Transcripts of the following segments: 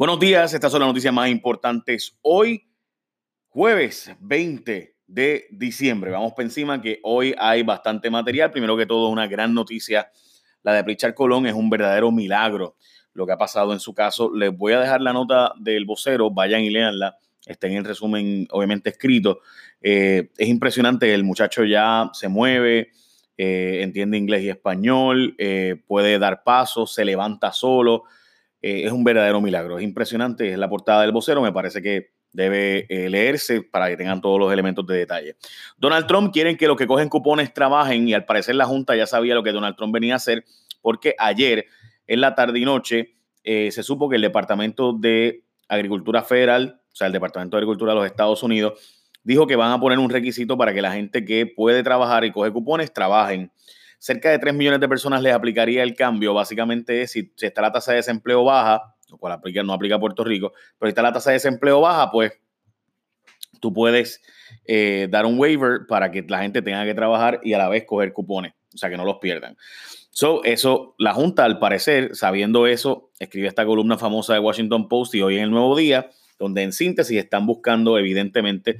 Buenos días, estas son las noticias más importantes. Hoy, jueves 20 de diciembre. Vamos por encima que hoy hay bastante material. Primero que todo, una gran noticia. La de Pritchard Colón es un verdadero milagro lo que ha pasado en su caso. Les voy a dejar la nota del vocero, vayan y leanla. Está en el resumen, obviamente, escrito. Eh, es impresionante, el muchacho ya se mueve, eh, entiende inglés y español, eh, puede dar pasos, se levanta solo eh, es un verdadero milagro. Es impresionante, es la portada del vocero, me parece que debe eh, leerse para que tengan todos los elementos de detalle. Donald Trump quiere que los que cogen cupones trabajen y al parecer la Junta ya sabía lo que Donald Trump venía a hacer porque ayer en la tarde y noche eh, se supo que el Departamento de Agricultura Federal, o sea, el Departamento de Agricultura de los Estados Unidos, dijo que van a poner un requisito para que la gente que puede trabajar y coge cupones trabajen cerca de 3 millones de personas les aplicaría el cambio. Básicamente, si, si está la tasa de desempleo baja, lo cual aplica, no aplica a Puerto Rico, pero si está la tasa de desempleo baja, pues tú puedes eh, dar un waiver para que la gente tenga que trabajar y a la vez coger cupones, o sea, que no los pierdan. So, eso, la Junta, al parecer, sabiendo eso, escribe esta columna famosa de Washington Post y hoy en el Nuevo Día, donde en síntesis están buscando, evidentemente,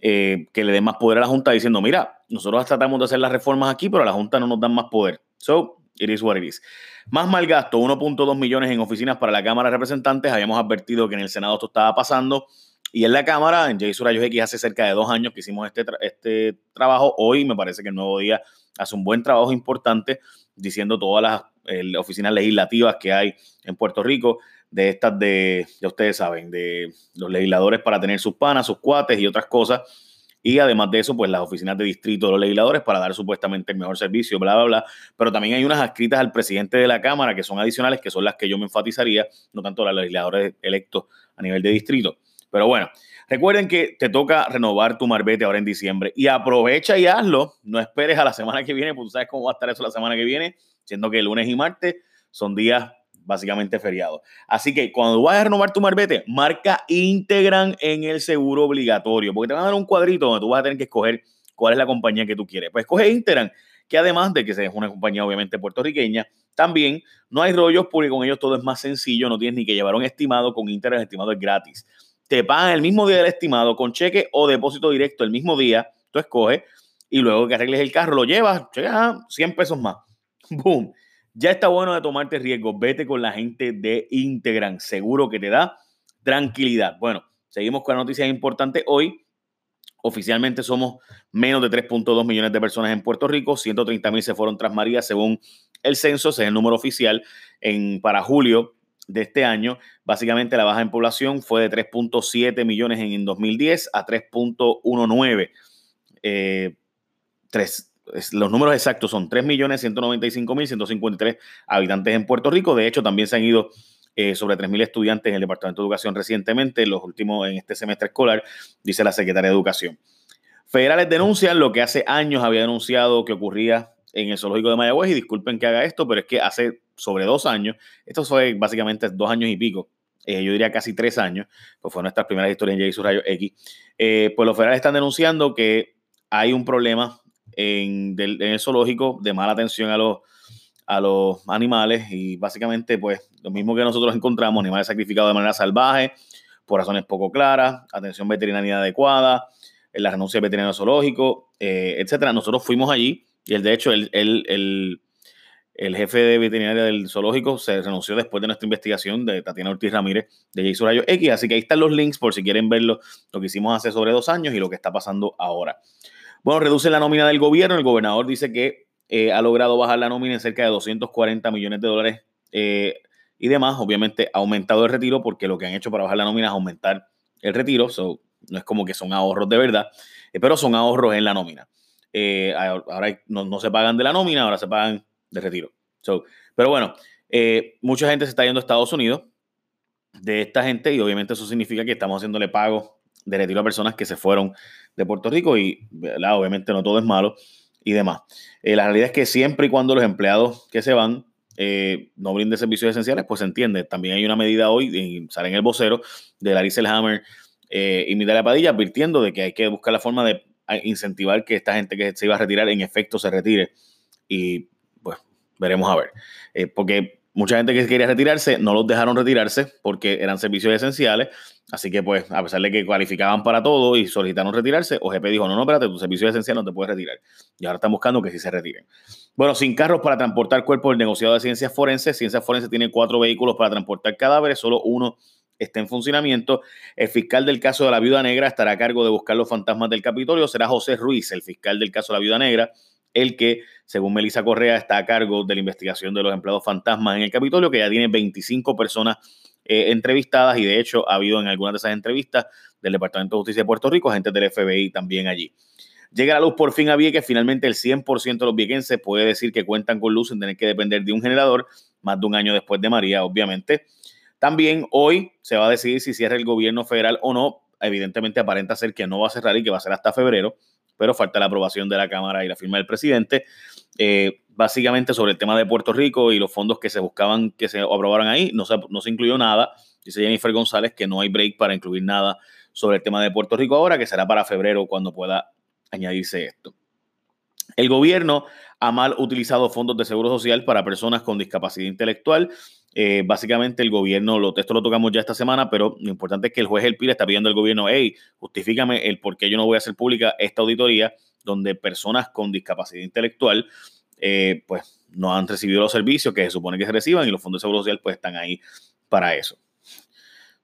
eh, que le den más poder a la Junta diciendo, mira, nosotros tratamos de hacer las reformas aquí, pero a la Junta no nos dan más poder. So, it is what it is. Más mal gasto, 1.2 millones en oficinas para la Cámara de Representantes. Habíamos advertido que en el Senado esto estaba pasando. Y en la Cámara, en Jay Rayos X, hace cerca de dos años que hicimos este, este trabajo. Hoy me parece que el Nuevo Día hace un buen trabajo importante diciendo todas las eh, oficinas legislativas que hay en Puerto Rico de estas de, ya ustedes saben, de los legisladores para tener sus panas, sus cuates y otras cosas. Y además de eso, pues las oficinas de distrito de los legisladores para dar supuestamente el mejor servicio, bla, bla, bla. Pero también hay unas adscritas al presidente de la Cámara que son adicionales, que son las que yo me enfatizaría, no tanto los legisladores electos a nivel de distrito. Pero bueno, recuerden que te toca renovar tu marbete ahora en diciembre y aprovecha y hazlo. No esperes a la semana que viene, porque tú sabes cómo va a estar eso la semana que viene, siendo que lunes y martes son días básicamente feriado. Así que cuando vayas a renovar tu marbete, marca Integran en el seguro obligatorio, porque te van a dar un cuadrito donde tú vas a tener que escoger cuál es la compañía que tú quieres. Pues escoge Integran, que además de que es una compañía obviamente puertorriqueña, también no hay rollos porque con ellos todo es más sencillo, no tienes ni que llevar un estimado, con Integran el estimado es gratis. Te pagan el mismo día del estimado con cheque o depósito directo el mismo día, tú escoges y luego que arregles el carro lo llevas, 100 pesos más. Boom ya está bueno de tomarte riesgo. Vete con la gente de Integran. Seguro que te da tranquilidad. Bueno, seguimos con la noticia importante hoy. Oficialmente somos menos de 3.2 millones de personas en Puerto Rico. 130 mil se fueron tras María según el censo. Ese es el número oficial en, para julio de este año. Básicamente la baja en población fue de 3.7 millones en, 2010 a 3.19. Eh, 3, los números exactos son 3.195.153 habitantes en Puerto Rico. De hecho, también se han ido eh, sobre 3.000 estudiantes en el Departamento de Educación recientemente, los últimos en este semestre escolar, dice la Secretaria de Educación. Federales denuncian lo que hace años había denunciado que ocurría en el zoológico de Mayagüez y disculpen que haga esto, pero es que hace sobre dos años, esto fue básicamente dos años y pico, eh, yo diría casi tres años, pues fue nuestra primera historia en J. Rayo X, eh, pues los federales están denunciando que hay un problema en, el zoológico de mala atención a los, a los animales y básicamente pues lo mismo que nosotros encontramos, animales sacrificados de manera salvaje, por razones poco claras, atención veterinaria adecuada, la renuncia del veterinario zoológico, eh, etcétera. Nosotros fuimos allí y el, de hecho el, el, el, jefe de veterinaria del zoológico se renunció después de nuestra investigación de Tatiana Ortiz Ramírez de Jason Rayo X, así que ahí están los links por si quieren verlo, lo que hicimos hace sobre dos años y lo que está pasando ahora. Bueno, reduce la nómina del gobierno. El gobernador dice que eh, ha logrado bajar la nómina en cerca de 240 millones de dólares eh, y demás. Obviamente ha aumentado el retiro porque lo que han hecho para bajar la nómina es aumentar el retiro. no es como que son ahorros de verdad, eh, pero son ahorros en la nómina. ahora no, se pagan de la nómina, ahora se pagan de retiro. pero bueno, mucha gente se está yendo a Estados Unidos de esta gente y obviamente eso significa que estamos haciéndole pago de retiro a personas que se fueron de Puerto Rico y obviamente no todo es malo y demás. Eh, la realidad es que siempre y cuando los empleados que se van eh, no brinden servicios esenciales, pues se entiende. También hay una medida hoy, y sale en el vocero, de Larissa Hammer eh, y Mitalia Padilla, advirtiendo de que hay que buscar la forma de incentivar que esta gente que se iba a retirar en efecto se retire. Y pues veremos a ver. porque mucha gente que quería retirarse no los dejaron retirarse porque eran servicios esenciales. Así que, pues, a pesar de que cualificaban para todo y solicitaron retirarse, OGP dijo: No, no, espérate, tu servicio esencial no te puedes retirar. Y ahora están buscando que sí se retiren. Bueno, sin carros para transportar cuerpos, el negociado de ciencias forenses. Ciencias forenses tiene cuatro vehículos para transportar cadáveres, solo uno está en funcionamiento. El fiscal del caso de la viuda negra estará a cargo de buscar los fantasmas del Capitolio. Será José Ruiz, el fiscal del caso de la viuda negra el que, según Melissa Correa, está a cargo de la investigación de los empleados fantasmas en el Capitolio, que ya tiene 25 personas eh, entrevistadas y de hecho ha habido en algunas de esas entrevistas del Departamento de Justicia de Puerto Rico, gente del FBI también allí. Llega la luz por fin a Vieques, finalmente el 100% de los viequenses puede decir que cuentan con luz sin tener que depender de un generador, más de un año después de María, obviamente. También hoy se va a decidir si cierra el gobierno federal o no. Evidentemente aparenta ser que no va a cerrar y que va a ser hasta febrero pero falta la aprobación de la Cámara y la firma del presidente. Eh, básicamente sobre el tema de Puerto Rico y los fondos que se buscaban que se aprobaran ahí, no se, no se incluyó nada. Dice Jennifer González que no hay break para incluir nada sobre el tema de Puerto Rico ahora, que será para febrero cuando pueda añadirse esto. El gobierno ha mal utilizado fondos de seguro social para personas con discapacidad intelectual eh, básicamente el gobierno, lo, esto lo tocamos ya esta semana, pero lo importante es que el juez El Pila está pidiendo al gobierno, hey, justifícame el por qué yo no voy a hacer pública esta auditoría donde personas con discapacidad intelectual eh, pues no han recibido los servicios que se supone que se reciban y los fondos de seguro social pues están ahí para eso.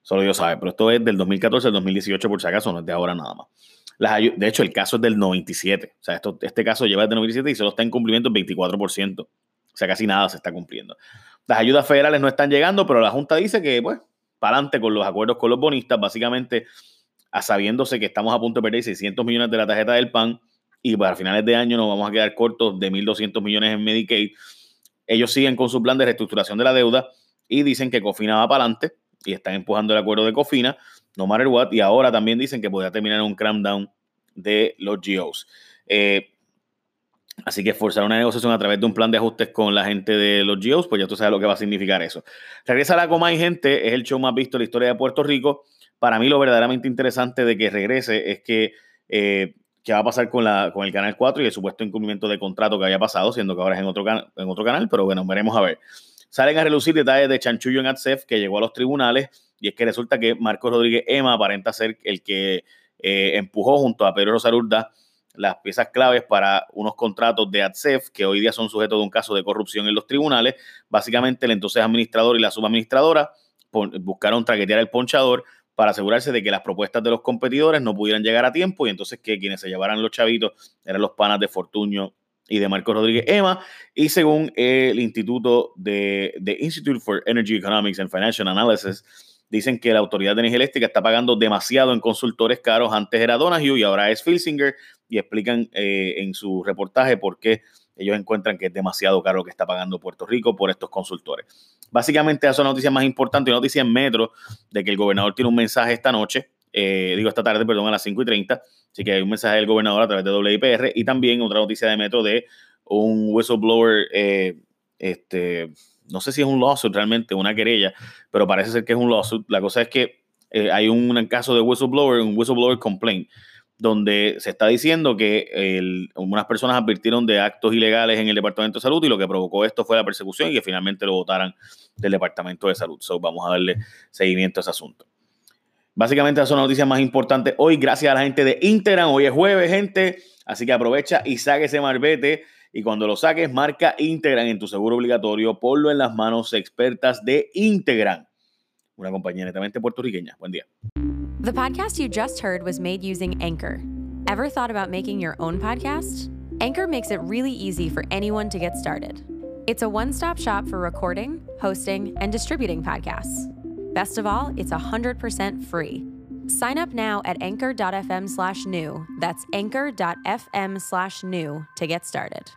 Solo Dios sabe, pero esto es del 2014 al 2018 por si acaso, no es de ahora nada más. De hecho, el caso es del 97. O sea, esto, este caso lleva desde 97 y solo está en cumplimiento el 24%. O sea, casi nada se está cumpliendo. Las ayudas federales no están llegando, pero la Junta dice que, pues, para adelante con los acuerdos con los bonistas, básicamente, a sabiéndose que estamos a punto de perder 600 millones de la tarjeta del PAN y para finales de año nos vamos a quedar cortos de 1.200 millones en Medicaid. Ellos siguen con su plan de reestructuración de la deuda y dicen que Cofina va para adelante y están empujando el acuerdo de Cofina, no matter what, y ahora también dicen que podría terminar en un crampdown de los GOs. Eh, Así que forzar una negociación a través de un plan de ajustes con la gente de los GEOs, pues ya tú sabes lo que va a significar eso. Regresa a la Coma y Gente, es el show más visto en la historia de Puerto Rico. Para mí lo verdaderamente interesante de que regrese es que eh, qué va a pasar con, la, con el Canal 4 y el supuesto incumplimiento de contrato que había pasado, siendo que ahora es en otro, en otro canal, pero bueno, veremos a ver. Salen a relucir detalles de chanchullo en ATSEF que llegó a los tribunales y es que resulta que Marcos Rodríguez Emma aparenta ser el que eh, empujó junto a Pedro Rosarurda las piezas claves para unos contratos de ADSEF que hoy día son sujetos de un caso de corrupción en los tribunales. Básicamente el entonces administrador y la subadministradora buscaron traquetear el ponchador para asegurarse de que las propuestas de los competidores no pudieran llegar a tiempo y entonces que quienes se llevaran los chavitos eran los panas de Fortuño y de Marcos Rodríguez Ema. Y según el Instituto de, de Institute for Energy Economics and Financial Analysis, Dicen que la Autoridad de Energía Eléctrica está pagando demasiado en consultores caros. Antes era Donahue y ahora es Filsinger. Y explican eh, en su reportaje por qué ellos encuentran que es demasiado caro que está pagando Puerto Rico por estos consultores. Básicamente, esa es la noticia más importante, una noticia en Metro de que el gobernador tiene un mensaje esta noche, eh, digo esta tarde, perdón, a las 5 y 30. Así que hay un mensaje del gobernador a través de WIPR y también otra noticia de Metro de un whistleblower, eh, este, no sé si es un lawsuit realmente, una querella, pero parece ser que es un lawsuit. La cosa es que eh, hay un caso de whistleblower, un whistleblower complaint, donde se está diciendo que unas personas advirtieron de actos ilegales en el Departamento de Salud y lo que provocó esto fue la persecución y que finalmente lo votaran del Departamento de Salud. So, vamos a darle seguimiento a ese asunto. Básicamente esas son las noticias más importantes hoy, gracias a la gente de Instagram. Hoy es jueves, gente, así que aprovecha y saque ese marbete y cuando lo saques, marca Integran en tu seguro obligatorio. Ponlo en las manos expertas de Integran, una compañía netamente puertorriqueña. Buen día. The podcast you just heard was made using Anchor. Ever thought about making your own podcast? Anchor makes it really easy for anyone to get started. It's a one stop shop for recording, hosting, and distributing podcasts. Best of all, it's 100% free. Sign up now at anchor.fm slash new. That's anchor.fm slash new to get started.